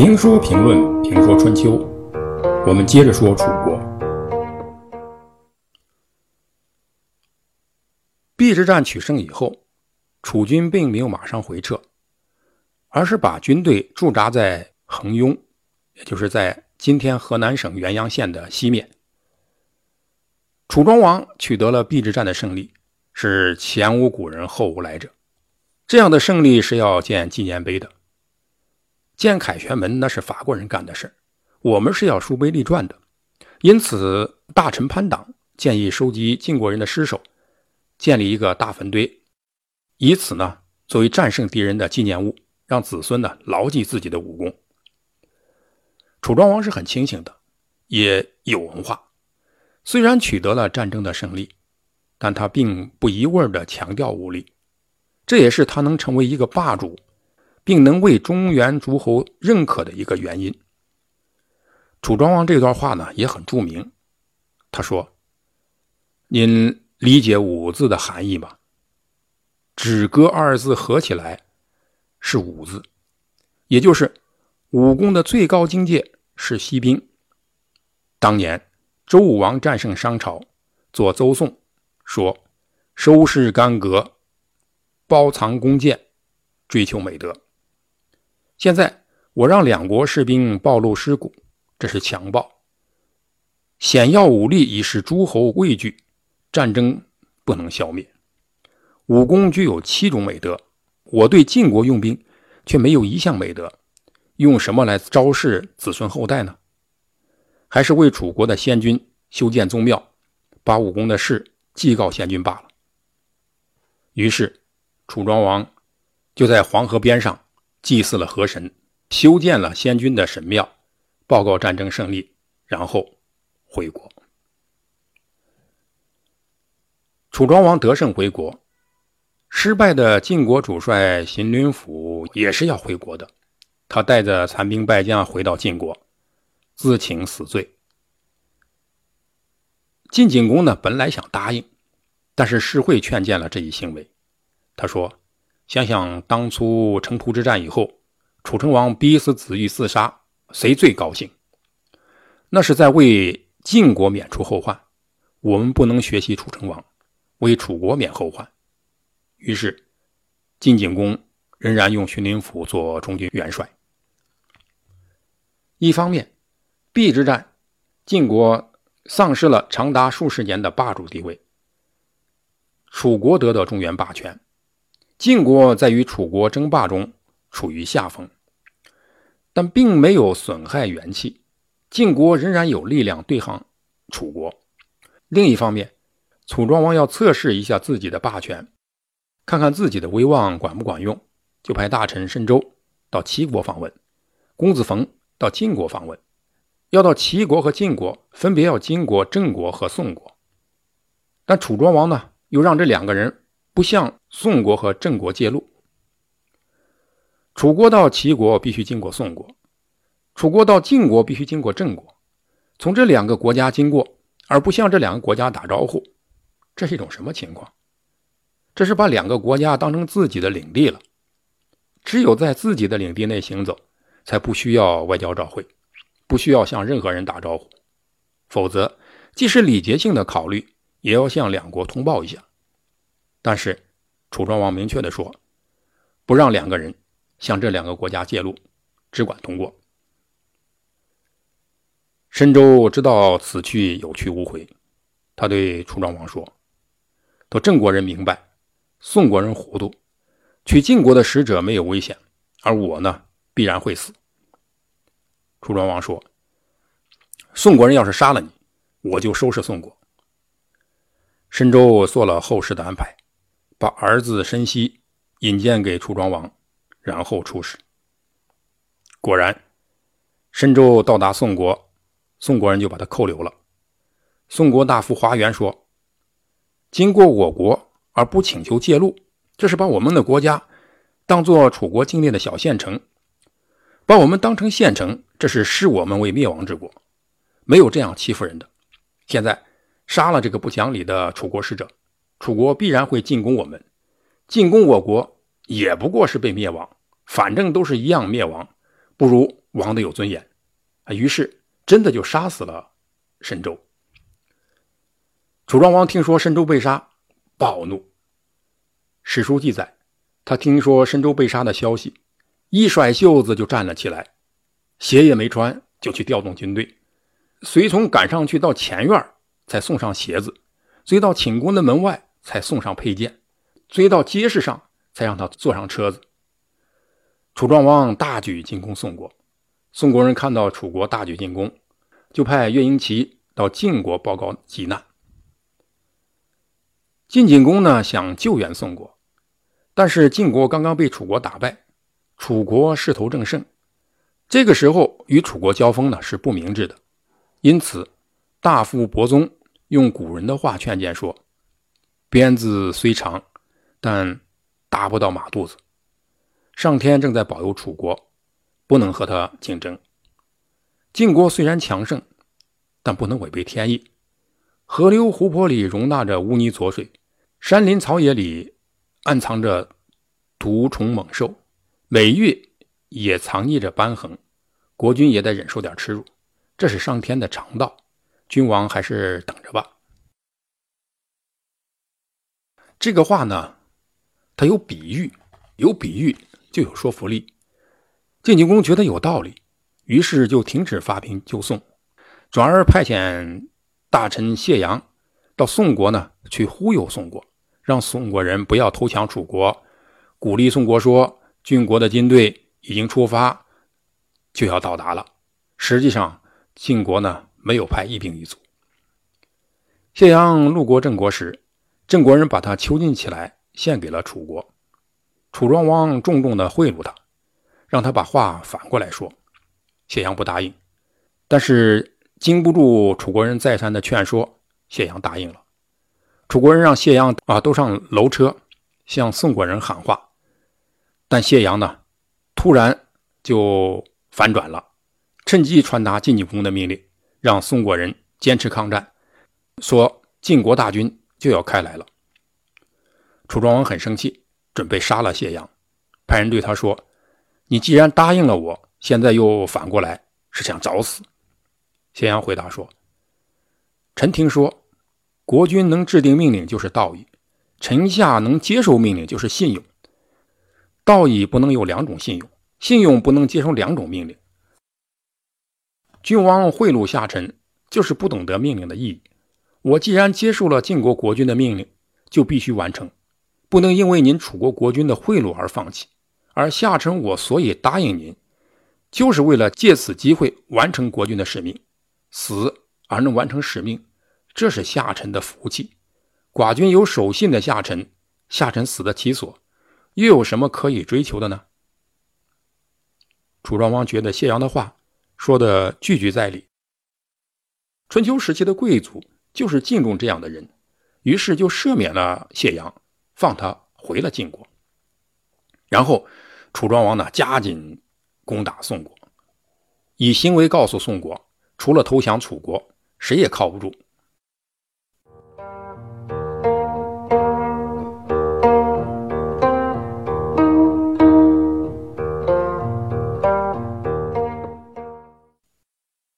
评书评论评说春秋，我们接着说楚国。邲之战取胜以后，楚军并没有马上回撤，而是把军队驻扎在横雍，也就是在今天河南省原阳县的西面。楚庄王取得了邲之战的胜利，是前无古人后无来者。这样的胜利是要建纪念碑的。建凯旋门那是法国人干的事我们是要书碑立传的。因此，大臣潘党建议收集晋国人的尸首，建立一个大坟堆，以此呢作为战胜敌人的纪念物，让子孙呢牢记自己的武功。楚庄王是很清醒的，也有文化。虽然取得了战争的胜利，但他并不一味的强调武力，这也是他能成为一个霸主。并能为中原诸侯认可的一个原因。楚庄王这段话呢也很著名。他说：“您理解‘武’字的含义吗？‘止戈’二字合起来是‘武’字，也就是武功的最高境界是息兵。当年周武王战胜商朝，做邹颂，说：‘收拾干戈，包藏弓箭，追求美德。’”现在我让两国士兵暴露尸骨，这是强暴。险要武力以使诸侯畏惧，战争不能消灭。武功具有七种美德，我对晋国用兵却没有一项美德，用什么来昭示子孙后代呢？还是为楚国的先君修建宗庙，把武功的事祭告先君罢了。于是，楚庄王就在黄河边上。祭祀了河神，修建了先君的神庙，报告战争胜利，然后回国。楚庄王得胜回国，失败的晋国主帅荀林甫也是要回国的。他带着残兵败将回到晋国，自请死罪。晋景公呢，本来想答应，但是世会劝谏了这一行为。他说。想想当初城濮之战以后，楚成王逼死子玉自杀，谁最高兴？那是在为晋国免除后患。我们不能学习楚成王，为楚国免后患。于是，晋景公仍然用荀林甫做中军元帅。一方面，邲之战，晋国丧失了长达数十年的霸主地位，楚国得到中原霸权。晋国在与楚国争霸中处于下风，但并没有损害元气。晋国仍然有力量对抗楚国。另一方面，楚庄王要测试一下自己的霸权，看看自己的威望管不管用，就派大臣申州到齐国访问，公子冯到晋国访问，要到齐国和晋国分别要经过郑国和宋国。但楚庄王呢，又让这两个人。不向宋国和郑国借路。楚国到齐国必须经过宋国，楚国到晋国必须经过郑国，从这两个国家经过，而不向这两个国家打招呼，这是一种什么情况？这是把两个国家当成自己的领地了。只有在自己的领地内行走，才不需要外交照会，不需要向任何人打招呼。否则，即使礼节性的考虑，也要向两国通报一下。但是，楚庄王明确的说，不让两个人向这两个国家介入，只管通过。申州知道此去有去无回，他对楚庄王说：“都郑国人明白，宋国人糊涂，去晋国的使者没有危险，而我呢，必然会死。”楚庄王说：“宋国人要是杀了你，我就收拾宋国。”申州做了后事的安排。把儿子申息引荐给楚庄王，然后出使。果然，申州到达宋国，宋国人就把他扣留了。宋国大夫华元说：“经过我国而不请求借路，这是把我们的国家当做楚国境内的小县城，把我们当成县城，这是视我们为灭亡之国，没有这样欺负人的。现在杀了这个不讲理的楚国使者。”楚国必然会进攻我们，进攻我国也不过是被灭亡，反正都是一样灭亡，不如亡的有尊严啊，于是真的就杀死了申州。楚庄王听说申州被杀，暴怒。史书记载，他听说申州被杀的消息，一甩袖子就站了起来，鞋也没穿就去调动军队，随从赶上去到前院才送上鞋子，追到寝宫的门外才送上佩剑，追到街市上才让他坐上车子。楚庄王大举进攻宋国，宋国人看到楚国大举进攻，就派岳婴齐到晋国报告急难。晋景公呢想救援宋国，但是晋国刚刚被楚国打败，楚国势头正盛，这个时候与楚国交锋呢是不明智的，因此大夫伯宗用古人的话劝谏说：“鞭子虽长，但达不到马肚子。上天正在保佑楚国，不能和他竞争。晋国虽然强盛，但不能违背天意。河流湖泊里容纳着污泥浊水。”山林草野里暗藏着毒虫猛兽，美玉也藏匿着瘢痕，国君也得忍受点耻辱，这是上天的常道。君王还是等着吧。这个话呢，它有比喻，有比喻就有说服力。晋景公觉得有道理，于是就停止发兵救宋，转而派遣大臣谢阳到宋国呢去忽悠宋国。让宋国人不要投降楚国，鼓励宋国说：“郡国的军队已经出发，就要到达了。”实际上，晋国呢没有派一兵一卒。谢阳路过郑国时，郑国人把他囚禁起来，献给了楚国。楚庄王重重的贿赂他，让他把话反过来说。谢阳不答应，但是经不住楚国人再三的劝说，谢阳答应了。楚国人让谢阳啊都上楼车，向宋国人喊话，但谢阳呢，突然就反转了，趁机传达晋景公的命令，让宋国人坚持抗战，说晋国大军就要开来了。楚庄王很生气，准备杀了谢阳，派人对他说：“你既然答应了我，现在又反过来，是想找死？”谢阳回答说：“臣听说。”国君能制定命令就是道义，臣下能接受命令就是信用。道义不能有两种信用，信用不能接受两种命令。君王贿赂下臣，就是不懂得命令的意义。我既然接受了晋国国君的命令，就必须完成，不能因为您楚国国君的贿赂而放弃。而下臣我所以答应您，就是为了借此机会完成国君的使命，死而能完成使命。这是下臣的福气，寡君有守信的下臣，下臣死得其所，又有什么可以追求的呢？楚庄王觉得谢阳的话说的句句在理。春秋时期的贵族就是敬重这样的人，于是就赦免了谢阳，放他回了晋国。然后楚庄王呢，加紧攻打宋国，以行为告诉宋国，除了投降楚国，谁也靠不住。